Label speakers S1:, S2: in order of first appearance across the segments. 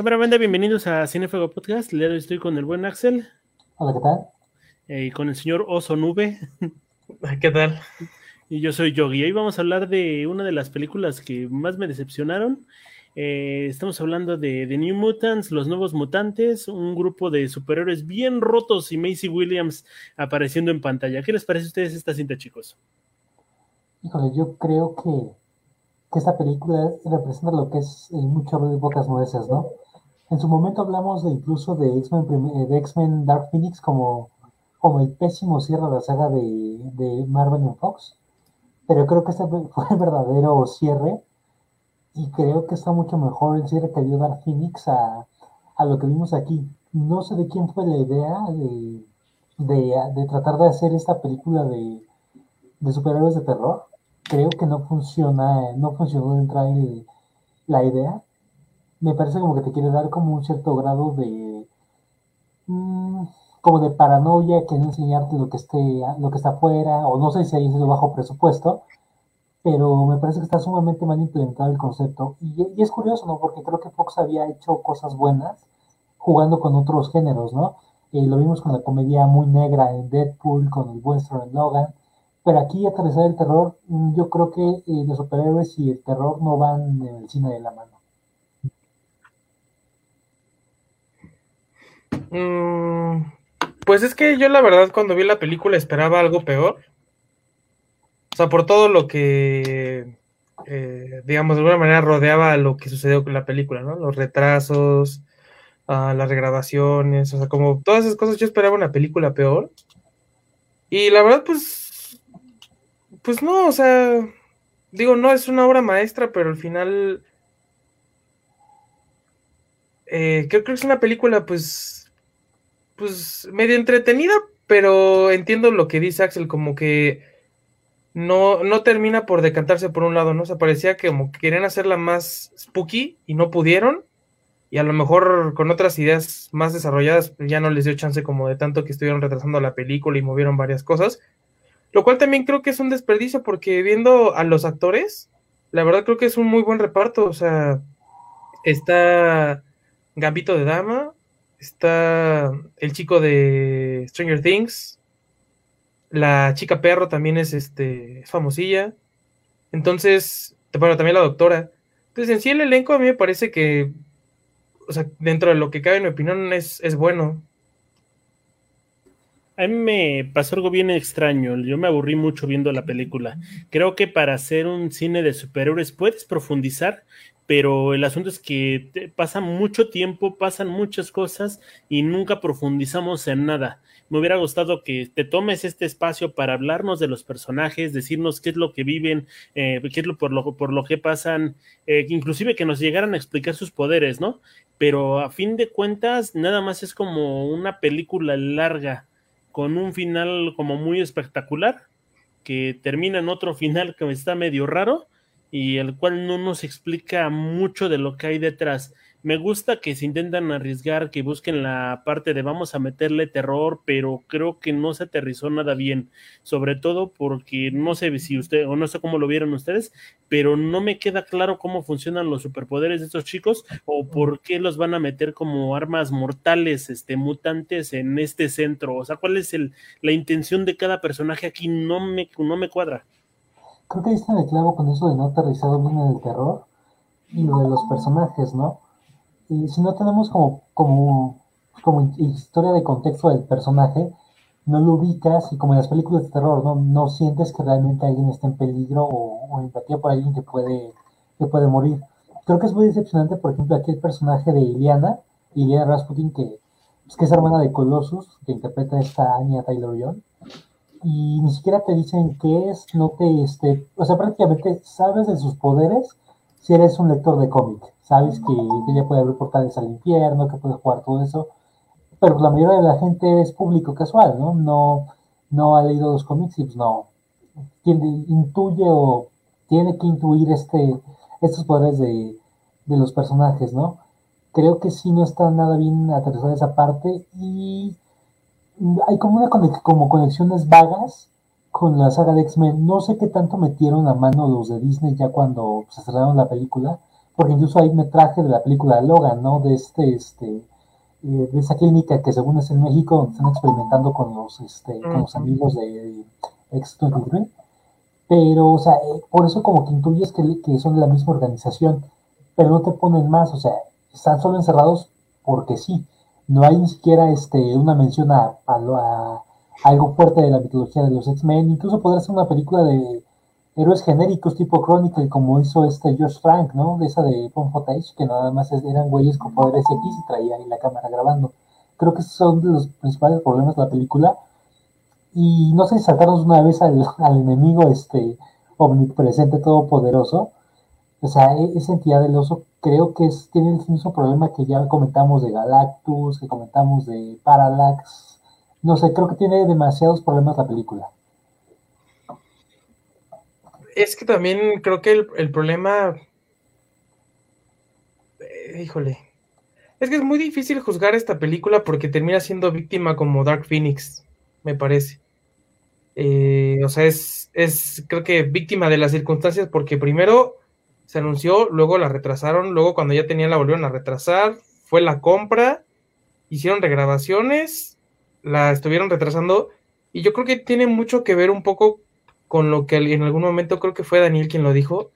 S1: Cámara banda, bienvenidos a Cinefuego Podcast. Le estoy con el buen Axel.
S2: Hola, ¿qué tal?
S1: Eh, y con el señor Oso Nube.
S3: ¿Qué tal?
S1: Y yo soy Yogi. Hoy vamos a hablar de una de las películas que más me decepcionaron. Eh, estamos hablando de The New Mutants, Los Nuevos Mutantes, un grupo de superhéroes bien rotos y Macy Williams apareciendo en pantalla. ¿Qué les parece a ustedes esta cinta, chicos?
S2: Híjole, yo creo que, que esta película representa lo que es el mucho de pocas nueces, ¿no? En su momento hablamos de incluso de X-Men de X-Men Dark Phoenix como, como el pésimo cierre de la saga de, de Marvel en Fox pero creo que este fue el verdadero cierre y creo que está mucho mejor el cierre que dio Dark Phoenix a, a lo que vimos aquí. No sé de quién fue la idea de, de, de tratar de hacer esta película de, de, superhéroes de terror. Creo que no funciona, no funcionó entrar la idea. Me parece como que te quiere dar como un cierto grado de... Mmm, como de paranoia, que no enseñarte lo que esté, lo que está afuera, o no sé si ahí es bajo presupuesto, pero me parece que está sumamente mal implementado el concepto. Y, y, es curioso, ¿no? Porque creo que Fox había hecho cosas buenas jugando con otros géneros, ¿no? Eh, lo vimos con la comedia muy negra en Deadpool, con el western en Logan, pero aquí aterrizar el terror, mm, yo creo que eh, los superhéroes y el terror no van en el cine de la mano.
S3: Mm, pues es que yo la verdad cuando vi la película esperaba algo peor. O sea, por todo lo que, eh, digamos, de alguna manera rodeaba lo que sucedió con la película, ¿no? Los retrasos, las regrabaciones, o sea, como todas esas cosas, yo esperaba una película peor. Y la verdad, pues, pues no, o sea, digo, no es una obra maestra, pero al final, eh, creo que es una película, pues, pues medio entretenida, pero entiendo lo que dice Axel, como que no, no termina por decantarse por un lado, ¿no? O sea, parecía que como que querían hacerla más spooky y no pudieron, y a lo mejor con otras ideas más desarrolladas ya no les dio chance como de tanto que estuvieron retrasando la película y movieron varias cosas, lo cual también creo que es un desperdicio porque viendo a los actores, la verdad creo que es un muy buen reparto, o sea, está Gambito de Dama, está el chico de Stranger Things, la chica perro también es este es famosilla, entonces, bueno, también la doctora. Entonces, en sí el elenco a mí me parece que, o sea, dentro de lo que cabe en mi opinión es, es bueno.
S1: A mí me pasó algo bien extraño. Yo me aburrí mucho viendo la película. Creo que para hacer un cine de superhéroes puedes profundizar, pero el asunto es que pasa mucho tiempo, pasan muchas cosas y nunca profundizamos en nada. Me hubiera gustado que te tomes este espacio para hablarnos de los personajes, decirnos qué es lo que viven, eh, qué es lo por, lo por lo que pasan, eh, inclusive que nos llegaran a explicar sus poderes, ¿no? Pero a fin de cuentas, nada más es como una película larga, con un final como muy espectacular, que termina en otro final que está medio raro y el cual no nos explica mucho de lo que hay detrás. Me gusta que se intentan arriesgar, que busquen la parte de vamos a meterle terror, pero creo que no se aterrizó nada bien, sobre todo porque no sé si usted o no sé cómo lo vieron ustedes, pero no me queda claro cómo funcionan los superpoderes de estos chicos o por qué los van a meter como armas mortales, este mutantes en este centro, o sea, cuál es el, la intención de cada personaje aquí no me no me cuadra
S2: creo que ahí está el clavo con eso de no aterrizado bien en el terror y lo de los personajes, ¿no? Y si no tenemos como, como, como historia de contexto del personaje, no lo ubicas y como en las películas de terror, no, no sientes que realmente alguien está en peligro o, o empatía por alguien que puede, que puede morir. Creo que es muy decepcionante, por ejemplo, aquí el personaje de Iliana, Iliana Rasputin, que, pues, que es hermana de Colossus, que interpreta esta Anya Taylor-Joy y ni siquiera te dicen qué es, no te, este, o sea, prácticamente sabes de sus poderes si eres un lector de cómic, sabes que, que ella puede abrir portales al infierno, que puede jugar todo eso, pero la mayoría de la gente es público casual, ¿no? No, no ha leído los cómics y pues no, tiene, intuye o tiene que intuir este, estos poderes de, de los personajes, ¿no? Creo que sí no está nada bien aterrizada esa parte y hay como una como conexiones vagas con la saga de X-Men. No sé qué tanto metieron a mano los de Disney ya cuando se cerraron la película, porque incluso hay metraje de la película Logan, ¿no? De este, este, eh, de esa clínica que según es en México, donde están experimentando con los, este, con los amigos de X-23. Pero, o sea, eh, por eso como que intuyes que, que son de la misma organización, pero no te ponen más, o sea, están solo encerrados porque sí. No hay ni siquiera este, una mención a, algo fuerte de la mitología de los X-Men. Incluso podría ser una película de héroes genéricos tipo Chronicle, como hizo este George Frank, ¿no? Esa de Pon Footage, que nada más eran güeyes con poderes X y traía ahí la cámara grabando. Creo que esos son los principales problemas de la película. Y no sé si sacarnos una vez al, al enemigo este omnipresente todopoderoso. O sea, e, esa entidad del oso creo que es, tiene el mismo problema que ya comentamos de Galactus, que comentamos de Parallax. No sé, creo que tiene demasiados problemas la película.
S3: Es que también creo que el, problema. Eh, híjole. Es que es muy difícil juzgar esta película porque termina siendo víctima como Dark Phoenix, me parece. Eh, o sea, es, es creo que víctima de las circunstancias porque primero se anunció, luego la retrasaron, luego cuando ya tenían la volvieron a retrasar, fue la compra, hicieron regrabaciones, la estuvieron retrasando y yo creo que tiene mucho que ver un poco con lo que en algún momento creo que fue Daniel quien lo dijo,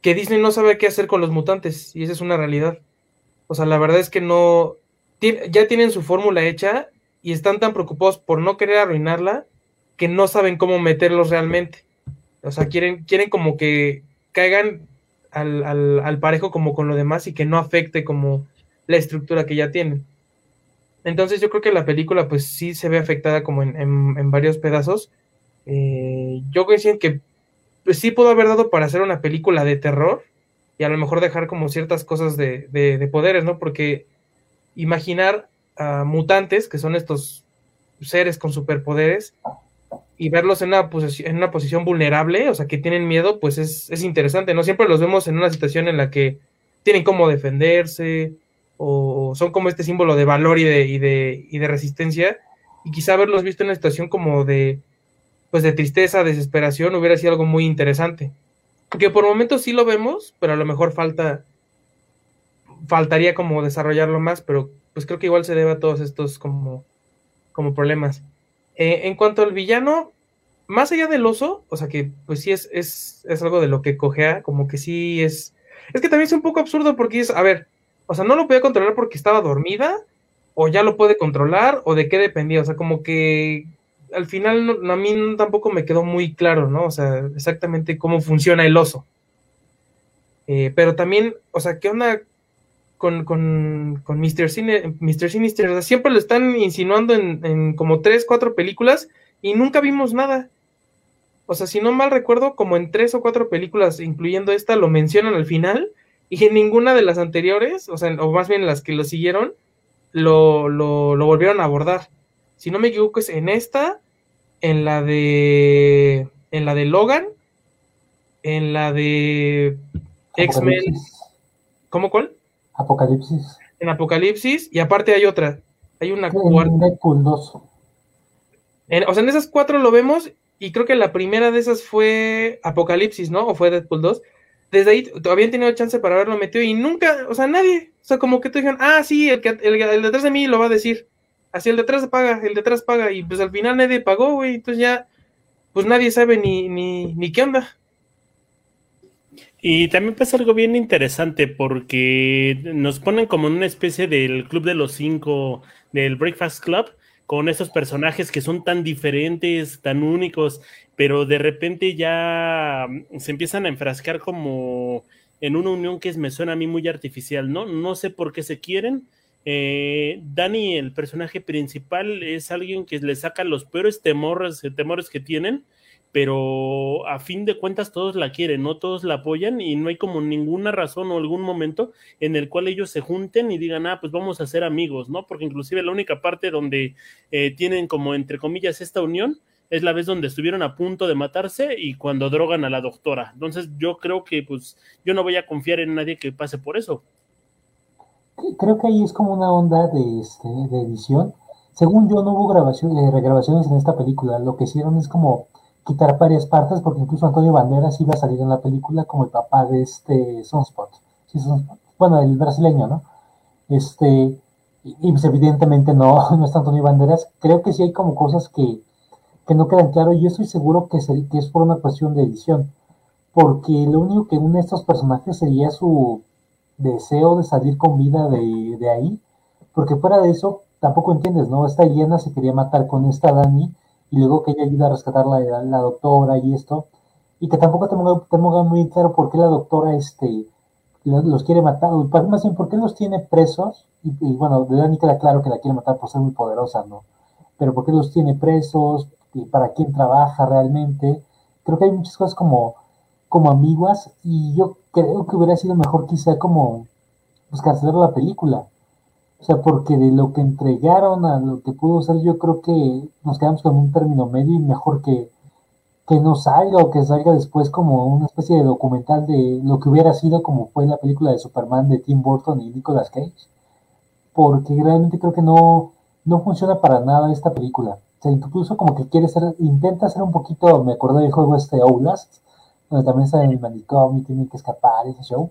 S3: que Disney no sabe qué hacer con los mutantes y esa es una realidad. O sea, la verdad es que no, ya tienen su fórmula hecha y están tan preocupados por no querer arruinarla que no saben cómo meterlos realmente. O sea, quieren, quieren como que caigan al, parejo como con lo demás y que no afecte como la estructura que ya tienen. Entonces yo creo que la película pues sí se ve afectada como en, varios pedazos. Eh, yo creo que pues, sí pudo haber dado para hacer una película de terror y a lo mejor dejar como ciertas cosas de, de poderes, ¿no? Porque imaginar a mutantes, que son estos seres con superpoderes, y verlos en una, posición, en una posición vulnerable, o sea, que tienen miedo, pues es, es, interesante, ¿no? Siempre los vemos en una situación en la que tienen cómo defenderse, o son como este símbolo de valor y de, y de, y de resistencia, y quizá haberlos visto en una situación como de, pues de tristeza, desesperación, hubiera sido algo muy interesante. Que por momentos sí lo vemos, pero a lo mejor falta, faltaría como desarrollarlo más, pero pues creo que igual se debe a todos estos como, como problemas. Eh, en cuanto al villano, más allá del oso, o sea que pues sí es, es, es, algo de lo que cojea, como que sí es... Es que también es un poco absurdo porque es, a ver, o sea, no lo podía controlar porque estaba dormida, o ya lo puede controlar, o de qué dependía, o sea, como que al final a mí tampoco me quedó muy claro, ¿no? O sea, exactamente cómo funciona el oso. Eh, pero también, o sea, ¿qué onda con, con, con Mr. Sinister. siempre lo están insinuando en, como tres, cuatro películas y nunca vimos nada. O sea, si no mal recuerdo, como en tres o cuatro películas, incluyendo esta, lo mencionan al final y en ninguna de las anteriores, o sea, o más bien las que lo siguieron, lo, lo, lo volvieron a abordar. Si no me equivoco, es en esta, en la de. En la de Logan, en la de X-Men. ¿Cómo cuál?
S2: Apocalipsis.
S3: En Apocalipsis, y aparte hay otra. Hay una
S2: cuarta. Deadpool 2. o
S3: sea, en esas cuatro lo vemos, y creo que la primera de esas fue Apocalipsis, ¿no? O fue Deadpool 2. Desde ahí todavía tenido chance para haberlo metido y nunca, o sea, nadie. O sea, como que te dijeron, ah, sí, el, que, el, el detrás de mí lo va a decir. Así el detrás paga, el detrás paga. Y pues al final nadie pagó, güey. Entonces ya, pues nadie sabe ni, ni, ni qué onda.
S1: Y también pasa algo bien interesante porque nos ponen como en una especie del Club de los Cinco, del Breakfast Club, con esos personajes que son tan diferentes, tan únicos, pero de repente ya se empiezan a enfrascar como en una unión que me suena a mí muy artificial, ¿no? No sé por qué se quieren. Eh, Dani, el personaje principal, es alguien que le saca los peores temores, temores que tienen pero a fin de cuentas todos la quieren, no todos la apoyan y no hay como ninguna razón o algún momento en el cual ellos se junten y digan, ah, pues vamos a ser amigos, ¿no? Porque inclusive la única parte donde eh, tienen como, entre comillas, esta unión es la vez donde estuvieron a punto de matarse y cuando drogan a la doctora. Entonces yo creo que pues yo no voy a confiar en nadie que pase por eso.
S2: Creo que ahí es como una onda de, este, de edición. Según yo no hubo grabación, eh, regrabaciones en esta película, lo que hicieron es como quitar varias partes, porque incluso Antonio Banderas iba a salir en la película como el papá de este Sunspot. bueno, el brasileño, ¿no? Este, y, pues evidentemente no, no es Antonio Banderas. Creo que sí hay como cosas que, que no quedan claras y yo estoy seguro que, es por una cuestión de edición, porque lo único que une a estos personajes sería su deseo de salir con vida de, de ahí, porque fuera de eso tampoco entiendes, ¿no? Esta Eliana se quería matar con esta Dani y luego que ella ayuda a rescatar la, la doctora y esto, y que tampoco tengo, muy claro por qué la doctora este, los quiere matar, más bien por qué los tiene presos, y, bueno, de Dani queda claro que la quiere matar por ser muy poderosa, ¿no? Pero por qué los tiene presos, y para quién trabaja realmente, creo que hay muchas cosas como, como ambiguas, y yo creo que hubiera sido mejor quizá como pues cancelar la película, o sea, porque de lo que entregaron a lo que pudo ser, yo creo que nos quedamos con un término medio y mejor que, que no salga o que salga después como una especie de documental de lo que hubiera sido como fue la película de Superman de Tim Burton y Nicolas Cage. Porque realmente creo que no, no funciona para nada esta película. O sea, incluso como que quiere ser, intenta ser un poquito, me acordé del juego este Outlast, donde también en el manicomio y tiene que escapar ese show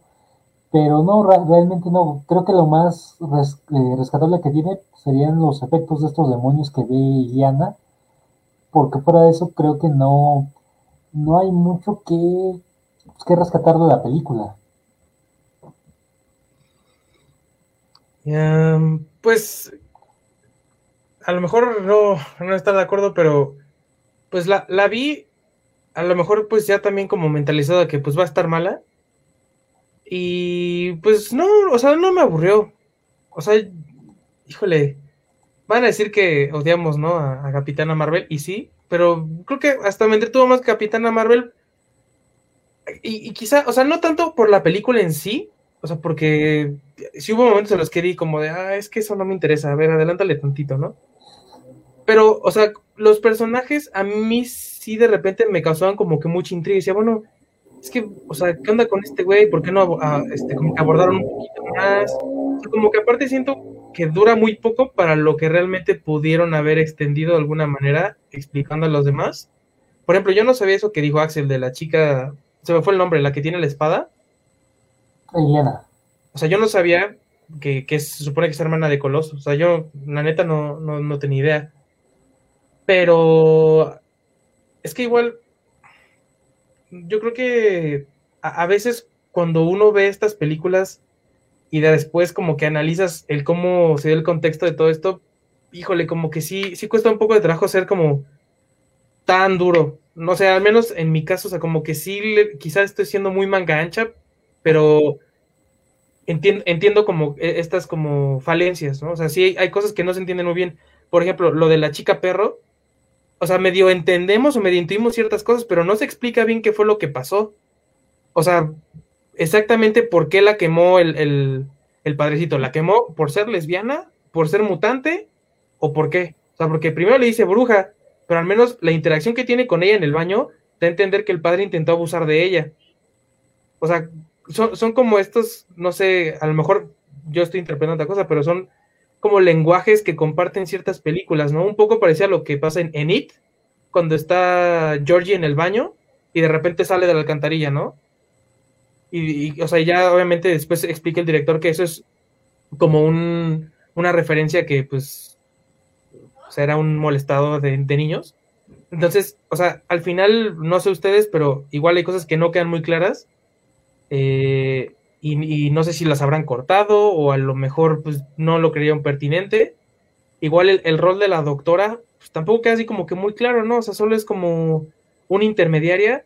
S2: pero no, realmente no. Creo que lo más eh, rescatable que tiene serían los efectos de estos demonios que ve Iliana, porque fuera de eso creo que no, no hay mucho que, pues, que rescatar de la película.
S3: pues a lo mejor no, no estar de acuerdo, pero pues la, la vi, a lo mejor pues ya también como mentalizada que pues va a estar mala y pues no, o sea, no me aburrió. O sea, híjole, van a decir que odiamos, ¿no? A, Capitana Marvel, y sí, pero creo que hasta me entretuvo más Capitana Marvel. Y, quizá, o sea, no tanto por la película en sí, o sea, porque sí hubo momentos en los que di como de, ah, es que eso no me interesa, a ver, adelántale tantito, ¿no? Pero, o sea, los personajes a mí sí de repente me causaban como que mucha intriga y decía, bueno, es que, o sea, ¿qué onda con este güey? ¿Por qué no ah, este, como que abordaron un poquito más? como que aparte siento que dura muy poco para lo que realmente pudieron haber extendido de alguna manera explicando a los demás. Por ejemplo, yo no sabía eso que dijo Axel de la chica, se me fue el nombre, la que tiene la espada. O sea, yo no sabía que, que se supone que es hermana de Coloso. O sea, yo, la neta, no, no, no tenía idea. Pero es que igual yo creo que a, veces cuando uno ve estas películas y después como que analizas el cómo se dio el contexto de todo esto, híjole, como que sí, sí cuesta un poco de trabajo ser como tan duro. No sé, al menos en mi caso, o sea, como que sí, quizás estoy siendo muy manga ancha, pero entiendo, entiendo como e, estas como falencias, ¿no? O sea, sí hay cosas que no se entienden muy bien. Por ejemplo, lo de la chica perro, o sea, medio entendemos o medio intuimos ciertas cosas, pero no se explica bien qué fue lo que pasó. O sea, exactamente por qué la quemó el, padrecito. ¿La quemó por ser lesbiana? ¿Por ser mutante? ¿O por qué? O sea, porque primero le dice bruja, pero al menos la interacción que tiene con ella en el baño da a entender que el padre intentó abusar de ella. O sea, son, son como estos, no sé, a lo mejor yo estoy interpretando otra cosa, pero son como lenguajes que comparten ciertas películas, ¿no? Un poco parecía lo que pasa en, It, cuando está Georgie en el baño y de repente sale de la alcantarilla, ¿no? Y, o sea, ya obviamente después explica el director que eso es como un, una referencia que pues será un molestado de, de, niños. Entonces, o sea, al final, no sé ustedes, pero igual hay cosas que no quedan muy claras. Eh, y, no sé si las habrán cortado o a lo mejor pues no lo creían pertinente. Igual el, rol de la doctora pues, tampoco queda así como que muy claro, ¿no? O sea, solo es como una intermediaria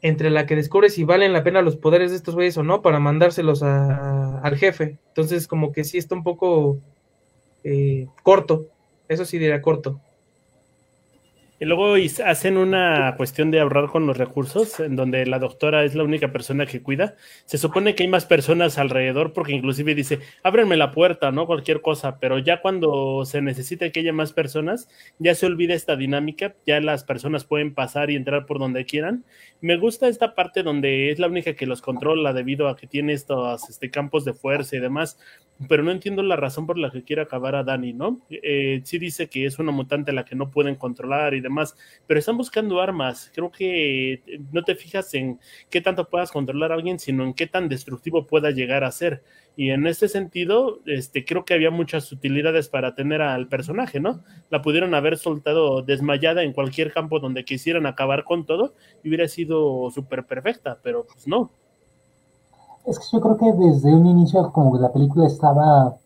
S3: entre la que descubre si valen la pena los poderes de estos güeyes o no para mandárselos al jefe. Entonces como que sí está un poco eh, corto, eso sí diría corto.
S1: Y luego hacen una cuestión de ahorrar con los recursos, en donde la doctora es la única persona que cuida. Se supone que hay más personas alrededor, porque inclusive dice, ábrenme la puerta, ¿no? Cualquier cosa, pero ya cuando se necesita que haya más personas, ya se olvida esta dinámica, ya las personas pueden pasar y entrar por donde quieran. Me gusta esta parte donde es la única que los controla debido a que tiene estos este, campos de fuerza y demás, pero no entiendo la razón por la que quiere acabar a Dani, ¿no? Eh, sí dice que es una mutante la que no pueden controlar y demás, pero están buscando armas. Creo que no te fijas en qué tanto puedas controlar a alguien, sino en qué tan destructivo pueda llegar a ser. Y en este sentido, este, creo que había muchas utilidades para tener al personaje, ¿no? La pudieron haber soltado desmayada en cualquier campo donde quisieran acabar con todo y hubiera sido súper perfecta, pero pues no.
S2: Es que yo creo que desde un inicio como que la película estaba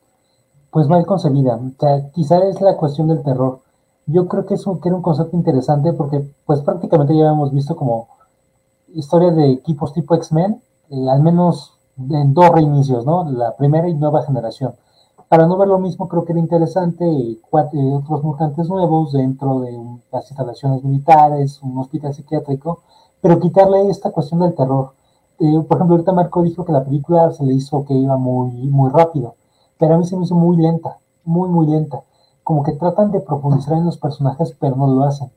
S2: pues mal concebida. O sea, quizá es la cuestión del terror. Yo creo que, es un, que era un concepto interesante porque pues prácticamente ya habíamos visto como historia de equipos tipo X-Men, eh, al menos en dos reinicios, ¿no? La primera y nueva generación. Para no ver lo mismo, creo que era interesante cuatro, otros mutantes nuevos dentro de las instalaciones militares, un hospital psiquiátrico, pero quitarle esta cuestión del terror. Eh, por ejemplo, ahorita Marco dijo que la película se le hizo que iba muy, muy rápido pero a mí se me hizo muy lenta, muy, muy lenta. Como que tratan de profundizar en los personajes, pero no lo hacen.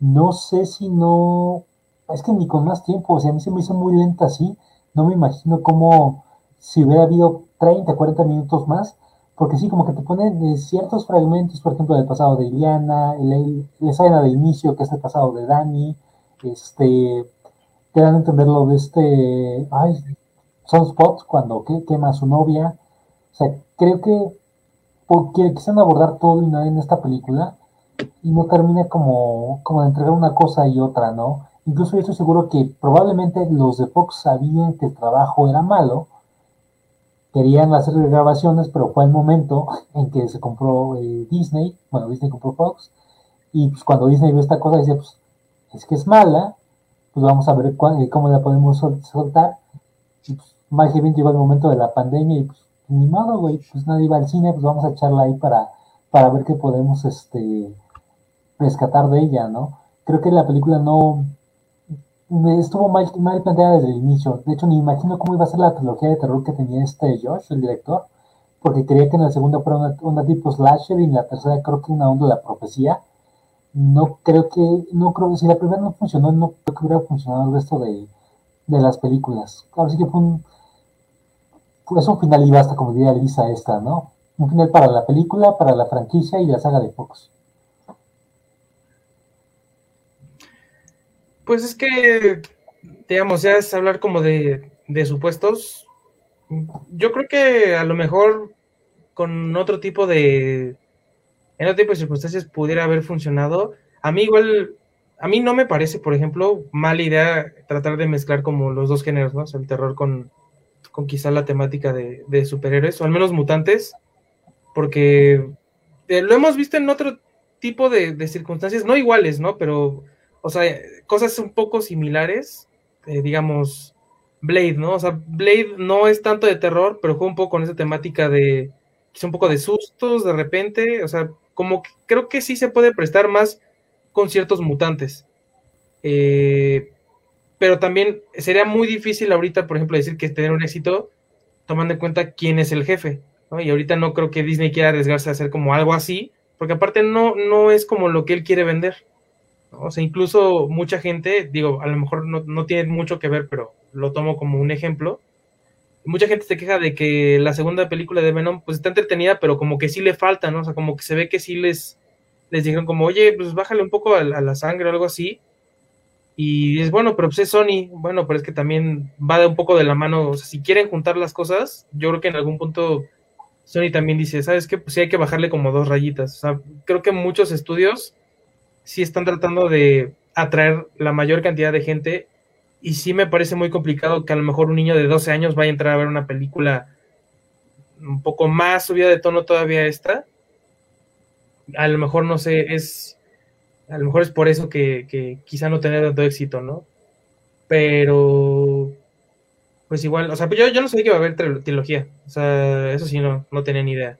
S2: No sé si no, es que ni con más tiempo, o sea, a mí se me hizo muy lenta así, no me imagino cómo si hubiera habido 30, 40 minutos más, porque sí, como que te ponen eh, ciertos fragmentos, por ejemplo, del pasado de Iliana, la escena de inicio, que es el pasado de Dani, este, te dan a entender lo de este, ay, Sunspot, cuando quema a su novia, o sea, creo que porque quisieron abordar todo y nada en esta película y no termina como, como de entregar una cosa y otra, ¿no? Incluso yo estoy seguro que probablemente los de Fox sabían que el trabajo era malo, querían hacer grabaciones, pero fue el momento en que se compró eh, Disney, bueno, Disney compró Fox, y pues cuando Disney vio esta cosa dice, pues es que es mala, pues vamos a ver eh, cómo la podemos soltar. Y pues más bien llegó el momento de la pandemia y pues ni modo, güey, pues nadie va al cine, pues vamos a echarla ahí para, para ver qué podemos este, rescatar de ella, ¿no? Creo que la película no estuvo mal, mal planteada desde el inicio. De hecho, ni imagino cómo iba a ser la trilogía de terror que tenía este Josh, el director, porque creía que en la segunda fuera una, una tipo slasher y en la tercera creo que una onda de la profecía. No creo que, no creo, si la primera no funcionó, no creo que hubiera funcionado el resto de, de las películas. Ahora sí que fue un, es un final y basta, como diría Lisa esta, ¿no? Un final para la película, para la franquicia y la saga de Fox.
S3: Pues es que, digamos, ya es hablar como de, supuestos. Yo creo que a lo mejor con otro tipo de, en otro tipo de circunstancias pudiera haber funcionado. A mí igual, a mí no me parece, por ejemplo, mala idea tratar de mezclar como los dos géneros, ¿no? El terror con, conquistar la temática de, superhéroes, o al menos mutantes, porque eh, lo hemos visto en otro tipo de, circunstancias, no iguales, ¿no? Pero, o sea, cosas un poco similares, eh, digamos, Blade, ¿no? O sea, Blade no es tanto de terror, pero juega un poco con esa temática de, quizá un poco de sustos de repente, o sea, como que creo que sí se puede prestar más con ciertos mutantes. Eh, pero también sería muy difícil ahorita, por ejemplo, decir que tener un éxito tomando en cuenta quién es el jefe. Y ahorita no creo que Disney quiera arriesgarse a hacer como algo así, porque aparte no, no es como lo que él quiere vender. O sea, incluso mucha gente, digo, a lo mejor no, no tiene mucho que ver, pero lo tomo como un ejemplo. Mucha gente se queja de que la segunda película de Venom pues está entretenida, pero como que sí le falta, ¿no? O sea, como que se ve que sí les, les dijeron como, oye, pues bájale un poco a la sangre o algo así y es bueno, pero pues es Sony, bueno, pero es que también va de un poco de la mano, o sea, si quieren juntar las cosas, yo creo que en algún punto Sony también dice, ¿sabes qué? Pues sí hay que bajarle como dos rayitas, o sea, creo que muchos estudios sí están tratando de atraer la mayor cantidad de gente y sí me parece muy complicado que a lo mejor un niño de 12 años vaya a entrar a ver una película un poco más subida de tono todavía esta. A lo mejor, no sé, es a lo mejor es por eso que, quizá no tenga tanto éxito, ¿no? Pero, pues igual, o sea, yo, yo no sabía que iba a haber trilogía. O sea, eso sí, no, no tenía ni idea.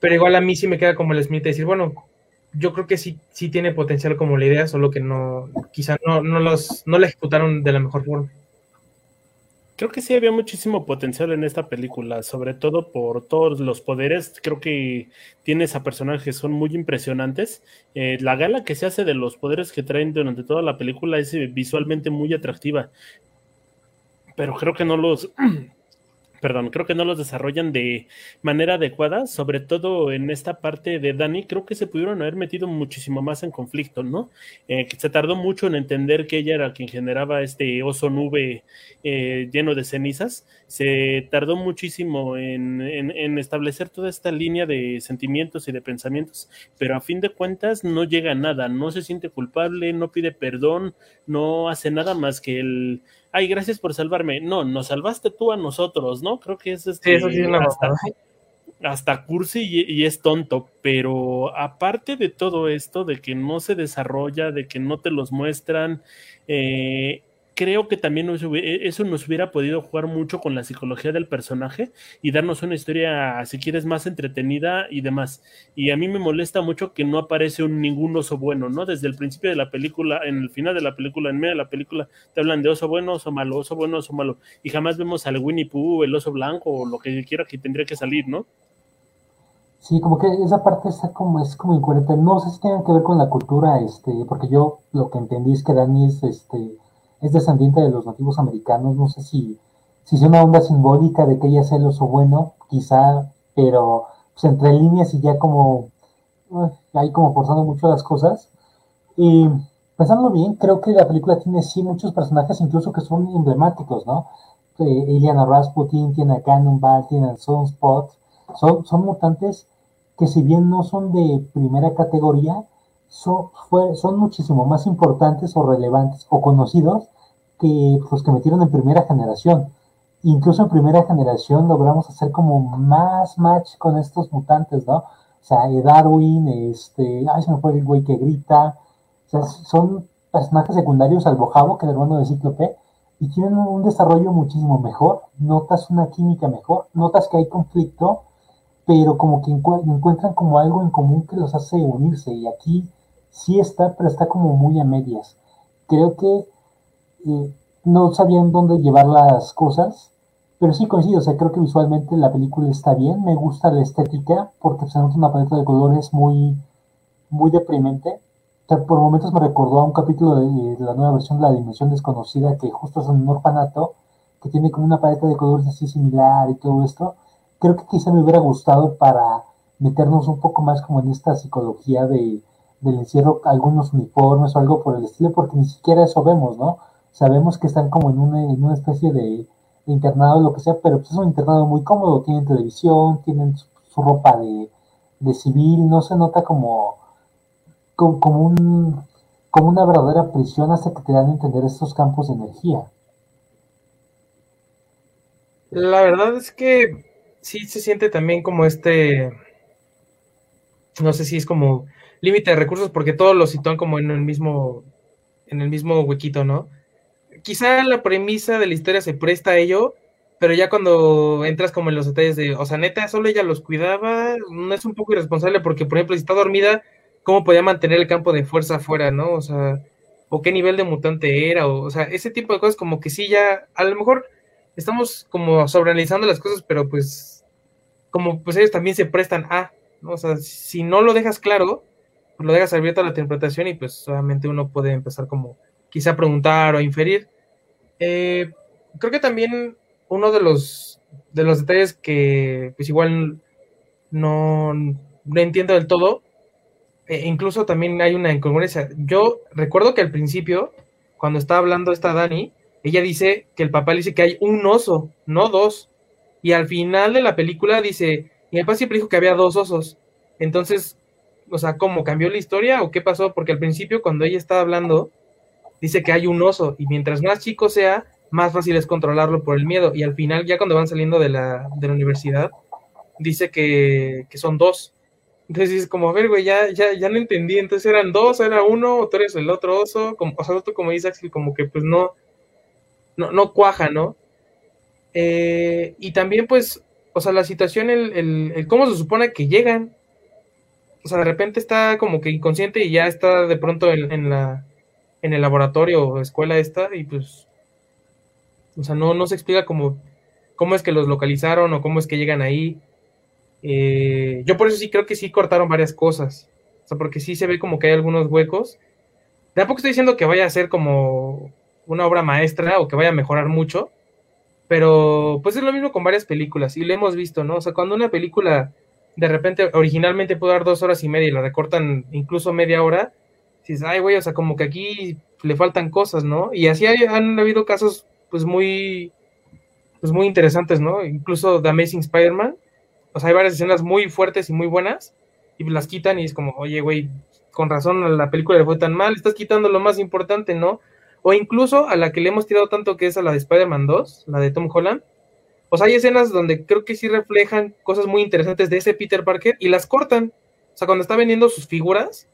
S3: Pero igual a mí sí me queda como el Smith decir, bueno, yo creo que sí, sí tiene potencial como la idea, solo que no, quizá no, no, los, no la ejecutaron de la mejor forma.
S1: Creo que sí había muchísimo potencial en esta película, sobre todo por todos los poderes. Creo que tienes a personajes que son muy impresionantes. Eh, la gala que se hace de los poderes que traen durante toda la película es visualmente muy atractiva. Pero creo que no los, perdón, creo que no los desarrollan de manera adecuada, sobre todo en esta parte de Dani, creo que se pudieron haber metido muchísimo más en conflicto, ¿no? Eh, se tardó mucho en entender que ella era quien generaba este oso nube eh, lleno de cenizas, se tardó muchísimo en, en, establecer toda esta línea de sentimientos y de pensamientos, pero a fin de cuentas no llega a nada, no se siente culpable, no pide perdón, no hace nada más que el ay, gracias por salvarme. No, nos salvaste tú a nosotros, ¿no? Creo que es este,
S3: sí, hasta,
S1: hasta, cursi y, es tonto, pero aparte de todo esto, de que no se desarrolla, de que no te los muestran, eh, creo que también e, eso nos hubiera podido jugar mucho con la psicología del personaje y darnos una historia, si quieres, más entretenida y demás. Y a mí me molesta mucho que no aparece un ningún oso bueno, ¿no? Desde el principio de la película, en el final de la película, en medio de la película, te hablan de oso bueno, oso malo, oso bueno, oso malo. Y jamás vemos al Winnie Pooh, el oso blanco o lo que quiera que tendría que salir, ¿no?
S2: Sí, como que esa parte está como, es como incoherente. No sé si tiene que ver con la cultura, este, porque yo lo que entendí es que Dani es este es descendiente de los nativos americanos, no sé si, si es una onda simbólica de que ella sea el oso bueno, quizá, pero pues, entre líneas y ya como, ahí como forzando mucho las cosas. Y pensándolo bien, creo que la película tiene sí muchos personajes incluso que son emblemáticos, ¿no? Eh, Eliana Rasputin, tiene a Cannonball, tiene a Sunspot, son, son mutantes que si bien no son de primera categoría, son, muchísimo más importantes o relevantes o conocidos que los que metieron en primera generación. Incluso en primera generación logramos hacer como más match con estos mutantes, ¿no? O sea, Darwin, este, ay, se me fue el güey que grita. O sea, son personajes secundarios al Bojabo, que el hermano de Cíclope, y tienen un desarrollo muchísimo mejor. Notas una química mejor, notas que hay conflicto, pero como que encuentran como algo en común que los hace unirse. Y aquí sí está, pero está como muy a medias. Creo que eh, no sabían dónde llevar las cosas, pero sí coincido, o sea, creo que visualmente la película está bien, me gusta la estética, porque se nota una paleta de colores muy, muy deprimente. O sea, por momentos me recordó a un capítulo de, la nueva versión de La Dimensión Desconocida, que justo es un orfanato, que tiene como una paleta de colores así similar y todo esto. Creo que quizá me hubiera gustado para meternos un poco más como en esta psicología de, del encierro algunos uniformes o algo por el estilo, porque ni siquiera eso vemos, ¿no? Sabemos que están como en una, en una especie de, internado, lo que sea, pero pues es un internado muy cómodo, tienen televisión, tienen su, ropa de, civil, no se nota como, como, un, como una verdadera prisión hasta que te dan a entender estos campos de energía.
S3: La verdad es que sí se siente también como este, no sé si es como límite de recursos porque todos lo sitúan como en el mismo, en el mismo huequito, ¿no? Quizá la premisa de la historia se presta a ello, pero ya cuando entras como en los detalles de, o sea, neta, solo ella los cuidaba, no es un poco irresponsable porque, por ejemplo, si está dormida, ¿cómo podía mantener el campo de fuerza afuera, no? O sea, o qué nivel de mutante era, o, o sea, ese tipo de cosas como que sí ya, a lo mejor estamos como sobreanalizando las cosas, pero pues, como pues ellos también se prestan a, ¿no? O sea, si no lo dejas claro, lo dejas abierto a la interpretación y pues solamente uno puede empezar como quizá a preguntar o inferir. Eh, creo que también uno de los, de los detalles que pues igual no, no entiendo del todo, e incluso también hay una incongruencia. Yo recuerdo que al principio, cuando estaba hablando esta Dani, ella dice que el papá le dice que hay un oso, no dos. Y al final de la película dice, y el papá siempre dijo que había dos osos. Entonces, o sea, cómo cambió la historia o qué pasó, porque al principio cuando ella estaba hablando, dice que hay un oso y mientras más chico sea, más fácil es controlarlo por el miedo. Y al final, ya cuando van saliendo de la, de la universidad, dice que, que son dos. Entonces es como, a ver, güey, ya, ya, ya no entendí. Entonces eran dos, era uno, o tú eres el otro oso. Como, o sea, tú como dices, como que pues no, no, no cuaja, ¿no? Eh, y también, pues, o sea, la situación, el, el, el, cómo se supone que llegan o sea, de repente está como que inconsciente y ya está de pronto en, la, en el laboratorio o escuela esta y pues, o sea, no, no se explica cómo, cómo es que los localizaron o cómo es que llegan ahí. Eh, yo por eso sí creo que sí cortaron varias cosas, o sea, porque sí se ve como que hay algunos huecos. De a poco estoy diciendo que vaya a ser como una obra maestra o que vaya a mejorar mucho, Pero pues es lo mismo con varias películas y lo hemos visto, ¿no? O sea, cuando una película de repente originalmente puede dar dos horas y media y la recortan incluso media hora, dices, ay, güey, o sea, como que aquí le faltan cosas, ¿no? Y así han habido casos, pues muy, pues muy interesantes, ¿no? Incluso The Amazing Spider-Man, o sea, hay varias escenas muy fuertes y muy buenas y las quitan y es como, oye, güey, con razón la película le fue tan mal, estás quitando lo más importante, ¿no? O incluso a la que le hemos tirado tanto que es a la de Spider-Man 2, la de Tom Holland. O sea, hay escenas donde creo que sí reflejan cosas muy interesantes de ese Peter Parker y las cortan. O sea, cuando está vendiendo sus figuras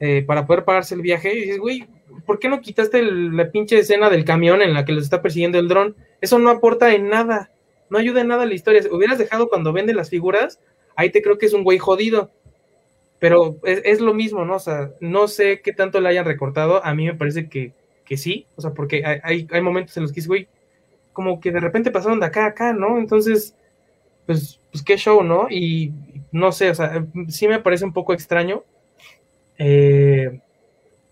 S3: eh, para poder pagarse el viaje, y dices, güey, ¿por qué no quitaste la pinche escena del camión en la que les está persiguiendo el dron? Eso no aporta en nada, no ayuda en nada a la historia. Si hubieras dejado cuando vende las figuras, ahí te creo que es un güey jodido. Pero es, lo mismo, ¿no? O sea, no sé qué tanto le hayan recortado. A mí me parece que, que sí. O sea, porque hay, hay momentos en los que es, güey, como que de repente pasaron de acá a acá, ¿no? Entonces, pues, pues qué show, ¿no? Y no sé, o sea, sí me parece un poco extraño. Eh,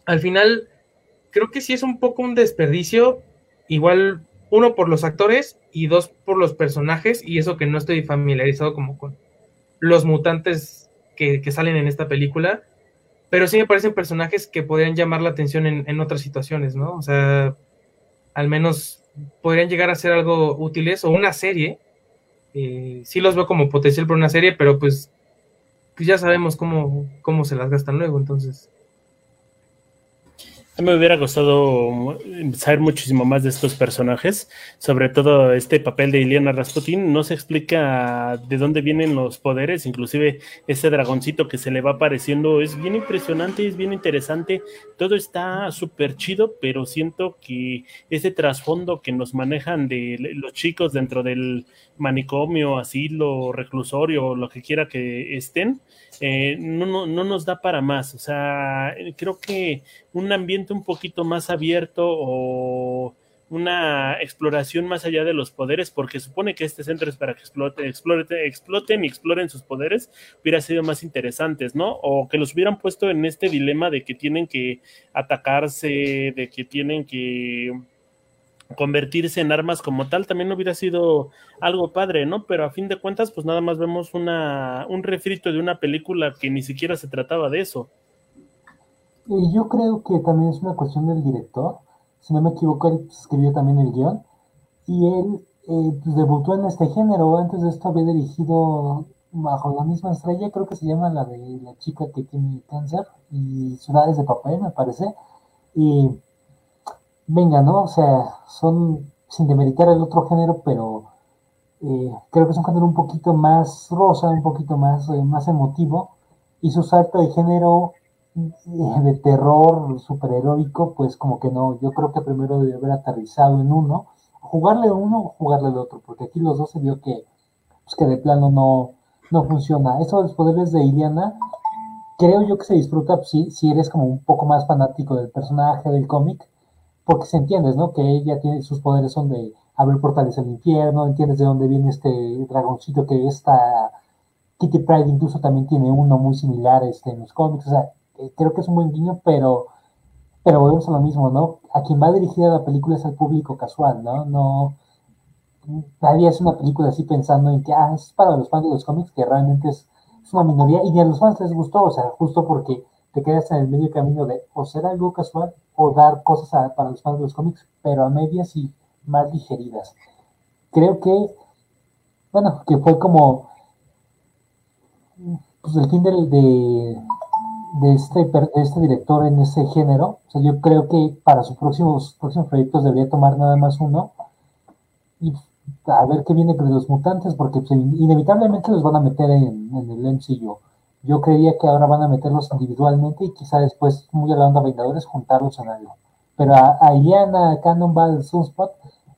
S3: al final, creo que sí es un poco un desperdicio. Igual, uno por los actores y dos por los personajes. Y eso que no estoy familiarizado como con los mutantes que, salen en esta película, pero sí me parecen personajes que podrían llamar la atención en, otras situaciones, ¿no? O sea, al menos podrían llegar a ser algo útiles o una serie. Eh, sí los veo como potencial para una serie, pero pues, pues ya sabemos cómo, cómo se las gastan luego, entonces
S1: me hubiera gustado saber muchísimo más de estos personajes, sobre todo este papel de Iliana Rasputin. No se explica de dónde vienen los poderes, inclusive ese dragoncito que se le va apareciendo es bien impresionante, es bien interesante. Todo está súper chido, pero siento que ese trasfondo que nos manejan de los chicos dentro del manicomio, asilo, reclusorio, lo que quiera que estén, eh, no, no, no nos da para más. O sea, creo que un ambiente un poquito más abierto o una exploración más allá de los poderes, porque supone que este centro es para que explote, explote, exploten y exploren sus poderes, hubiera sido más interesantes, ¿no? O que los hubieran puesto en este dilema de que tienen que atacarse, de que tienen que convertirse en armas como tal también hubiera sido algo padre, ¿no? Pero a fin de cuentas, pues nada más vemos una, un refrito de una película que ni siquiera se trataba de eso.
S2: Y yo creo que también es una cuestión del director. Si no me equivoco, él escribió también el guion. Y él eh, pues, debutó en este género. Antes de esto había dirigido bajo la misma estrella, creo que se llama la de la chica que tiene cáncer y Ciudades de Papel, me parece. Y venga, ¿no? O sea, son, sin demeritar el otro género, pero eh, creo que es un género un poquito más rosa, un poquito más, eh, más emotivo, y su salto de género eh, de terror superheroico, pues como que no, yo creo que primero debe haber aterrizado en uno, jugarle uno o jugarle el otro, porque aquí los dos se vio que, pues que de plano no, no funciona. Eso de los poderes de Iliana, creo yo que se disfruta pues, si, si eres como un poco más fanático del personaje, del cómic, porque se entiendes, ¿no? Que ella tiene, sus poderes son de abrir portales al infierno, entiendes de dónde viene este dragoncito que esta Kitty Pride incluso también tiene uno muy similar este, en los cómics, o sea, eh, creo que es un buen guiño, pero, pero volvemos a lo mismo, ¿no? A quien va dirigida la película es al público casual, ¿no? No, nadie es una película así pensando en que, ah, es para los fans de los cómics, que realmente es, es una minoría, y ni a los fans les gustó, o sea, justo porque te quedas en el medio camino de o ser algo casual o dar cosas para los fans de los cómics, pero a medias y más digeridas. Creo que, bueno, que fue como pues el fin de, de, este, este director en ese género. O sea, yo creo que para sus próximos, próximos proyectos debería tomar nada más uno y a ver qué viene con los mutantes, porque pues, inevitablemente los van a meter en, en el MCU. Yo creía que ahora van a meterlos individualmente y quizá después, muy a la Vengadores, juntarlos en algo. Pero a, a Cannonball, Sunspot,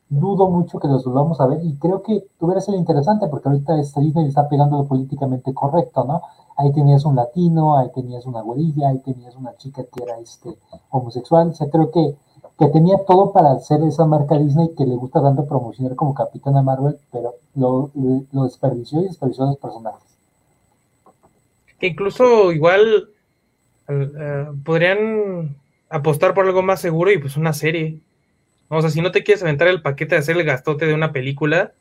S2: dudo mucho que los volvamos a ver y creo que tuviera ser interesante porque ahorita este Disney está pegando políticamente correcto, ¿no? Ahí tenías un latino, ahí tenías una güerilla, ahí tenías una chica que era este homosexual, o sea, creo que, que tenía todo para hacer esa marca Disney que le gusta tanto promocionar como Capitana Marvel, pero lo, lo desperdició y desperdició a los personajes
S3: que incluso igual eh, podrían apostar por algo más seguro y pues una serie. O sea, si no te quieres aventar el paquete de hacer el gastote de una película,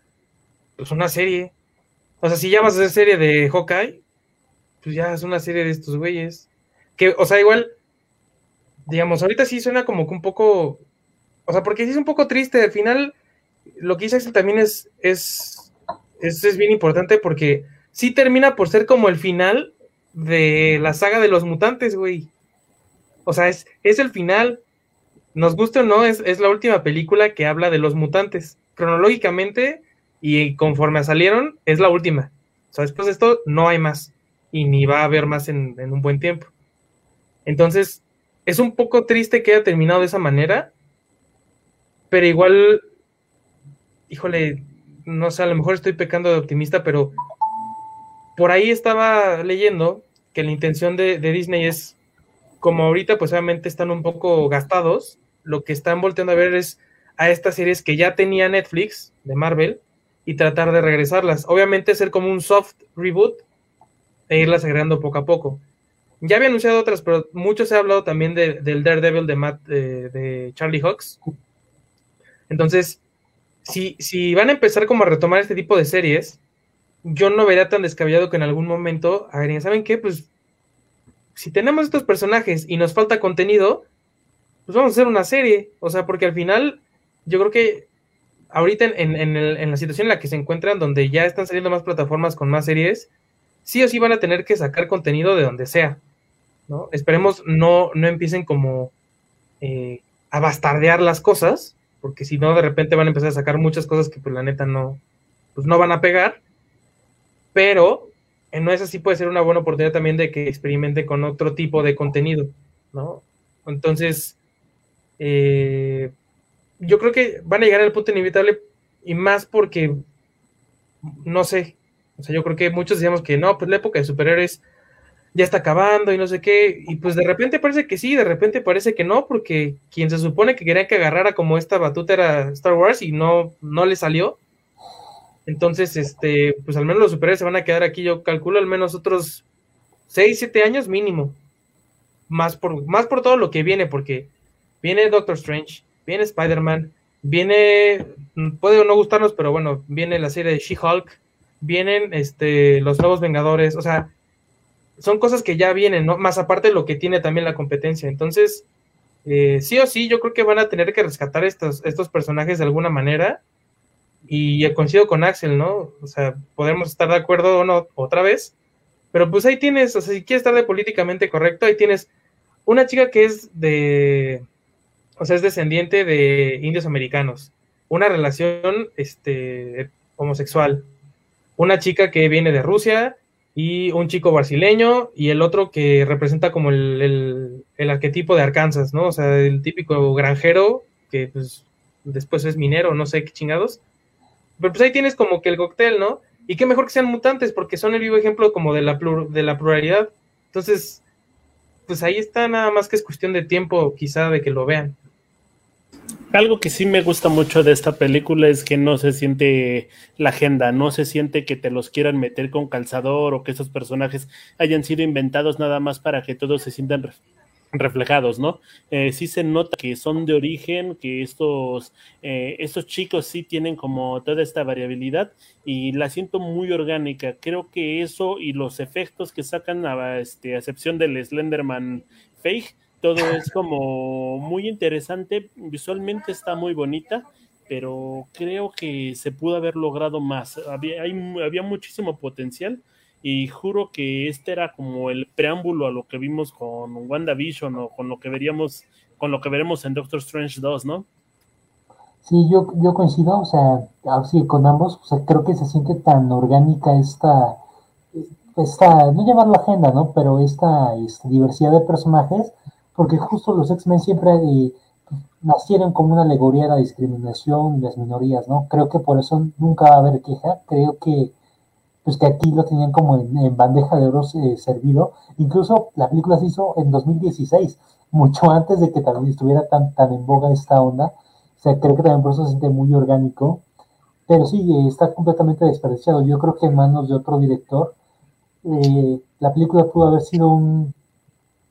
S3: pues una serie. O sea, si ya vas a hacer serie de Hawkeye, pues ya es una serie de estos güeyes. Que, o sea, igual, digamos, ahorita sí suena como que un poco, o sea, porque sí es un poco triste. Al final, lo que dice también es, es, es, es bien importante porque sí termina por ser como el final de la saga de los mutantes, güey. O sea, es, es el final. Nos guste o no, es, es la última película que habla de los mutantes. Cronológicamente, y conforme salieron, es la última. O sea, después de esto no hay más y ni va a haber más en, un buen tiempo. Entonces, es un poco triste que haya terminado de esa manera, pero igual, híjole, no sé, a lo mejor estoy pecando de optimista, pero por ahí estaba leyendo que la intención de, de Disney es, como ahorita pues obviamente están un poco gastados, lo que están volteando a ver es a estas series que ya tenía Netflix de Marvel, y tratar de regresarlas. Obviamente ser como un soft reboot e irlas agregando poco a poco. Ya había anunciado otras, pero mucho se ha hablado también del Daredevil de, Matt, de Charlie Hawks. Entonces, si, si van a empezar como a retomar este tipo de series, yo no vería tan descabellado que en algún momento agreguen, ¿saben qué? Pues si tenemos estos personajes y nos falta contenido, pues vamos a hacer una serie. O sea, porque al final yo creo que ahorita en, la situación en la que se encuentran, donde ya están saliendo más plataformas con más series, sí o sí van a tener que sacar contenido de donde sea. ¿no? Esperemos no, no empiecen como eh, a bastardear las cosas, porque si no, de repente van a empezar a sacar muchas cosas que pues la neta no, pues no van a pegar. Pero en no es así puede ser una buena oportunidad también de que experimenten con otro tipo de contenido, ¿no? Entonces, eh, yo creo que van a llegar al punto inevitable y más porque, no sé, o sea, yo creo que muchos decíamos que no, pues la época de superhéroes ya está acabando y no sé qué, y pues de repente parece que sí, de repente parece que no, porque quien se supone que quería que agarrara como esta batuta era Star Wars y no, no le salió. Entonces, este, pues al menos los superhéroes se van a quedar aquí, yo calculo al menos otros 6, 7 años mínimo. Más por, más por todo lo que viene, porque viene Doctor Strange, viene Spider-Man, viene, puede o no gustarnos, pero bueno, viene la serie de She-Hulk, vienen este, los nuevos Vengadores, o sea, son cosas que ya vienen, ¿no? Más aparte de lo que tiene también la competencia. Entonces, eh, sí o sí, yo creo que van a tener que rescatar estos, estos personajes de alguna manera. Y coincido con Axel, ¿no? O sea, podemos estar de acuerdo o no otra vez. Pero pues ahí tienes, o sea, si quieres estar de políticamente correcto, ahí tienes una chica que es de, o sea, es descendiente de indios americanos, una relación este, homosexual, una chica que viene de Rusia y un chico brasileño y el otro que representa como el, arquetipo de Arkansas, ¿no? O sea, el típico granjero que pues después es minero, no sé qué chingados. Pero pues ahí tienes como que el cóctel, ¿no? Y qué mejor que sean mutantes porque son el vivo ejemplo como de la, de la pluralidad. Entonces, pues ahí está nada más que es cuestión de tiempo quizá de que lo vean.
S1: Algo que sí me gusta mucho de esta película es que no se siente la agenda, no se siente que te los quieran meter con calzador o que esos personajes hayan sido inventados nada más para que todos se sientan reflejados, ¿no? Eh, sí se nota que son de origen, que estos, eh, estos chicos sí tienen como toda esta variabilidad y la siento muy orgánica. Creo que eso y los efectos que sacan a, este, excepción del Slenderman Fake, todo es como muy interesante, visualmente está muy bonita, pero creo que se pudo haber logrado más. Había, había muchísimo potencial y juro que este era como el preámbulo a lo que vimos con WandaVision o con lo que veríamos, con lo que veremos en Doctor Strange 2, ¿no?
S2: Sí, yo, yo coincido, o sea, así con ambos, o sea, creo que se siente tan orgánica esta, esta no llamar la agenda, ¿no? Pero esta, diversidad de personajes porque justo los X-Men siempre eh, nacieron como una alegoría a la discriminación de las minorías, ¿no? Creo que por eso nunca va a haber queja, creo que pues que aquí lo tenían como en, bandeja de oro eh, servido, incluso la película se hizo en 2016, mucho antes de que también estuviera tan, tan en boga esta onda, o sea, creo que también por eso se siente muy orgánico, pero sí, eh, está completamente desperdiciado, yo creo que en manos de otro director, la película pudo haber sido un,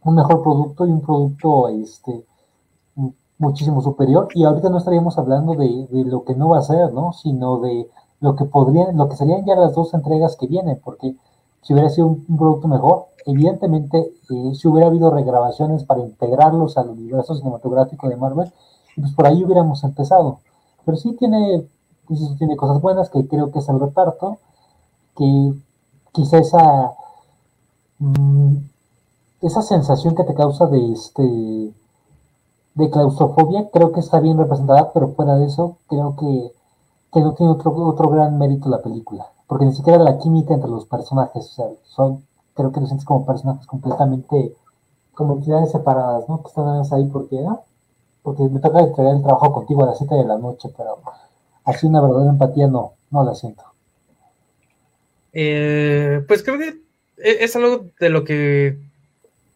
S2: un mejor producto y un producto este muchísimo superior. Y ahorita no estaríamos hablando de, lo que no va a ser, ¿no? Sino de lo que podrían, lo que serían ya las dos entregas que vienen, porque si hubiera sido un, producto mejor, evidentemente eh, si hubiera habido regrabaciones para integrarlos al universo cinematográfico de Marvel, pues por ahí hubiéramos empezado. Pero sí tiene, pues tiene cosas buenas, que creo que es el reparto, que quizá esa, mm, esa sensación que te causa de este de claustrofobia creo que está bien representada, pero fuera de eso creo que, no tiene otro, otro gran mérito la película, porque ni siquiera la química entre los personajes, o sea, son, creo que los sientes como personajes completamente, como entidades separadas, ¿no? Que están ahí porque, ¿no? Porque me toca entregar el trabajo contigo a las 7 de la noche, pero así una verdadera empatía no, no la siento.
S3: Eh, pues creo que e, es algo de lo que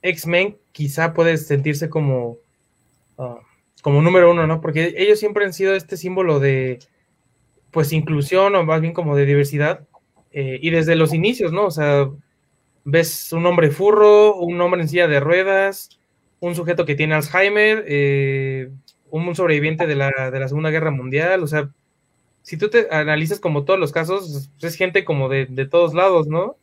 S3: X-Men quizá puede sentirse como Ah, como número uno, ¿no? Porque ellos siempre han sido este símbolo de, pues, inclusión o más bien como de diversidad. Eh, y desde los inicios, ¿no? O sea, ves un hombre furro, un hombre en silla de ruedas, un sujeto que tiene Alzheimer, eh, un sobreviviente de la, de la, Segunda Guerra Mundial, o sea, si tú te analizas como todos los casos, es gente como de, de todos lados, ¿no?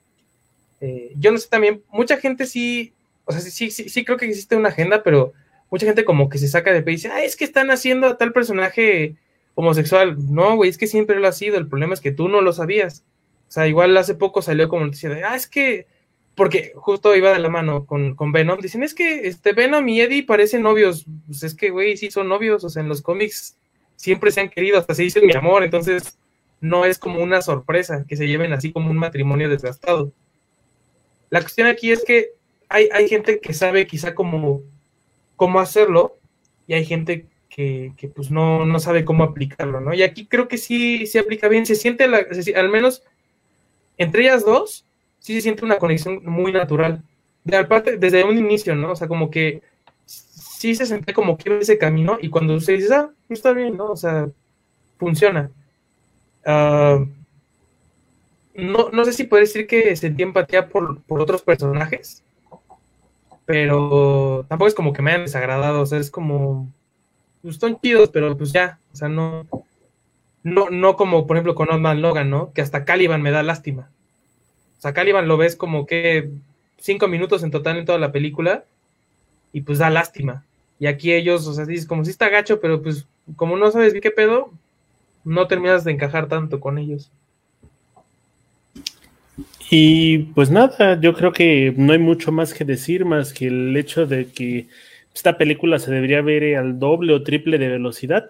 S3: Eh, yo no sé también, mucha gente sí, o sea, sí, sí, sí creo que existe una agenda, pero mucha gente como que se saca de pe y dice, ah, es que están haciendo a tal personaje homosexual. No, güey, es que siempre lo ha sido. El problema es que tú no lo sabías. O sea, igual hace poco salió como noticia de, ah, es que, porque justo iba de la mano con, con Venom, dicen, es que este Venom y Eddie parecen novios. Pues es que, güey, sí son novios. O sea, en los cómics siempre se han querido, hasta se dicen mi amor. Entonces, no es como una sorpresa que se lleven así como un matrimonio desgastado. La cuestión aquí es que hay, hay gente que sabe quizá como cómo hacerlo y hay gente que, pues no, no, sabe cómo aplicarlo, ¿no? Y aquí creo que sí se aplica bien, se siente, la, al menos entre ellas dos, sí se siente una conexión muy natural. De aparte, desde un inicio, ¿no? O sea, como que sí se siente como que ese camino y cuando usted dice, ah, está bien, ¿no? O sea, funciona. Ah, no, no sé si puede decir que sentí empatía por, por otros personajes, pero tampoco es como que me hayan desagradado, o sea, es como, pues son chidos, pero pues ya, o sea, no, no, no como por ejemplo con Old Logan, ¿no? Que hasta Caliban me da lástima. O sea, Caliban lo ves como que cinco minutos en total en toda la película y pues da lástima. Y aquí ellos, o sea, dices como si está gacho, pero pues como no sabes qué pedo, no terminas de encajar tanto con ellos.
S1: Y pues nada, yo creo que no hay mucho más que decir, más que el hecho de que esta película se debería ver al doble o triple de velocidad.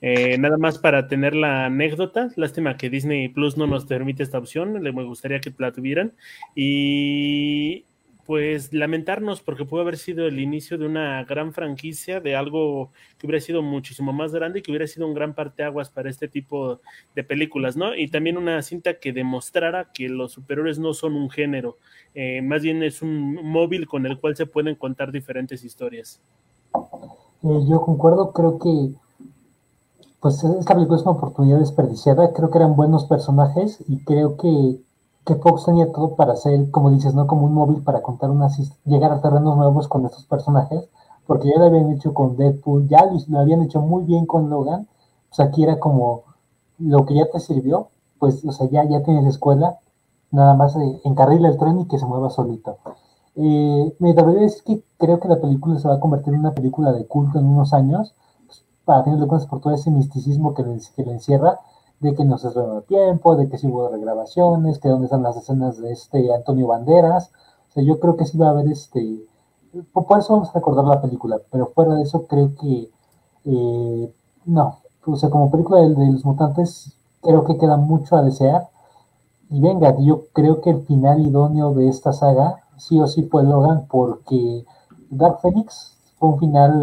S1: Eh, nada más para tener la anécdota, lástima que Disney Plus no nos permite esta opción, me gustaría que la tuvieran. Y pues lamentarnos porque pudo haber sido el inicio de una gran franquicia, de algo que hubiera sido muchísimo más grande y que hubiera sido un gran parteaguas para este tipo de películas, ¿no? Y también una cinta que demostrara que los superiores no son un género, eh, más bien es un móvil con el cual se pueden contar diferentes historias.
S2: Eh, yo concuerdo, creo que pues esta película es una oportunidad desperdiciada, creo que eran buenos personajes y creo que que Fox tenía todo para hacer, como dices, ¿no? Como un móvil para contar unas llegar a terrenos nuevos con estos personajes, porque ya lo habían hecho con Deadpool, ya lo, habían hecho muy bien con Logan, pues aquí era como lo que ya te sirvió, pues, o sea, ya, ya tienes escuela, nada más eh, encarrila el tren y que se mueva solito. Eh, verdad es que creo que la película se va a convertir en una película de culto en unos años, pues, para tener cuenta por todo ese misticismo que le, que le encierra, de que no se suena tiempo, de que sí hubo regrabaciones, que dónde están las escenas de este Antonio Banderas. O sea, yo creo que sí va a haber este. Por eso vamos a recordar la película, pero fuera de eso creo que. Eh, no, o sea, como película de, los mutantes, creo que queda mucho a desear. Y venga, yo creo que el final idóneo de esta saga sí o sí fue Logan, porque Dark Phoenix fue un final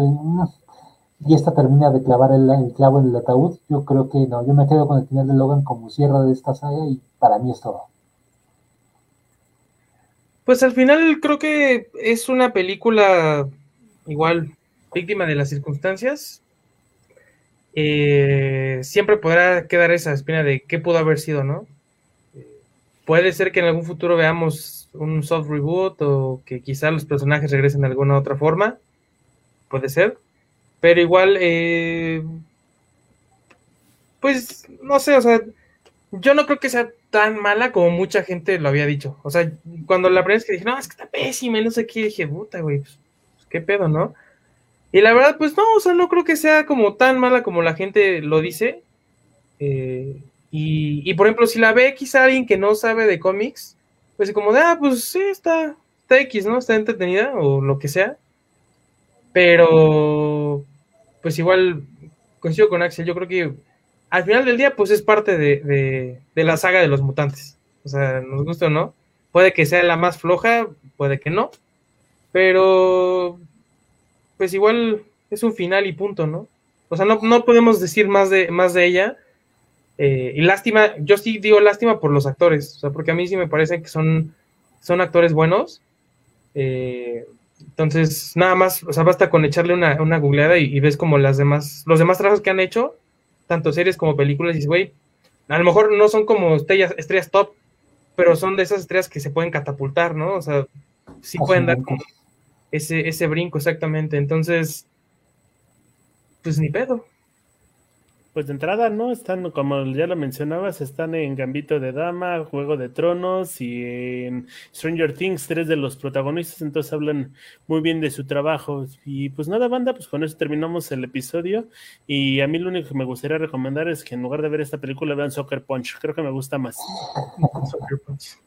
S2: y esta termina de clavar el, clavo en el ataúd, yo creo que no, yo me quedo con el final de Logan como cierre de esta saga y para mí es todo.
S3: Pues al final creo que es una película igual víctima de las circunstancias. Eh, siempre podrá quedar esa espina de qué pudo haber sido, ¿no? puede ser que en algún futuro veamos un soft reboot o que quizá los personajes regresen de alguna otra forma. Puede ser Pero igual, eh, pues, no sé, o sea, yo no creo que sea tan mala como mucha gente lo había dicho. O sea, cuando la primera vez que dije, no, es que está pésima no sé qué, dije, puta, güey, pues, qué pedo, ¿no? Y la verdad, pues no, o sea, no creo que sea como tan mala como la gente lo dice. Eh, y, y, por ejemplo, si la ve quizá alguien que no sabe de cómics, pues como de, ah, pues sí, está, está X, ¿no? Está entretenida o lo que sea. Pero, pues igual, coincido con Axel, yo creo que al final del día, pues es parte de, de, la saga de los mutantes. O sea, nos gusta o no. Puede que sea la más floja, puede que no. Pero, pues igual es un final y punto, ¿no? O sea, no, no podemos decir más de, más de ella. Eh, y lástima, yo sí digo lástima por los actores, o sea, porque a mí sí me parece que son, son actores buenos. Eh, entonces, nada más, o sea, basta con echarle una, una googleada y, y, ves como las demás, los demás trabajos que han hecho tanto series como películas, y dices, güey, a lo mejor no son como estrellas, estrellas top, pero son de esas estrellas que se pueden catapultar, ¿no? O sea, sí pueden dar como ese, ese brinco exactamente. Entonces, pues ni pedo.
S1: Pues de entrada, ¿no? Están, como ya lo mencionabas, están en Gambito de Dama, Juego de Tronos y en Stranger Things, tres de los protagonistas, entonces hablan muy bien de su trabajo. Y pues nada, banda, pues con eso terminamos el episodio. Y a mí lo único que me gustaría recomendar es que en lugar de ver esta película vean Soccer Punch, creo que me gusta más. Soccer Punch.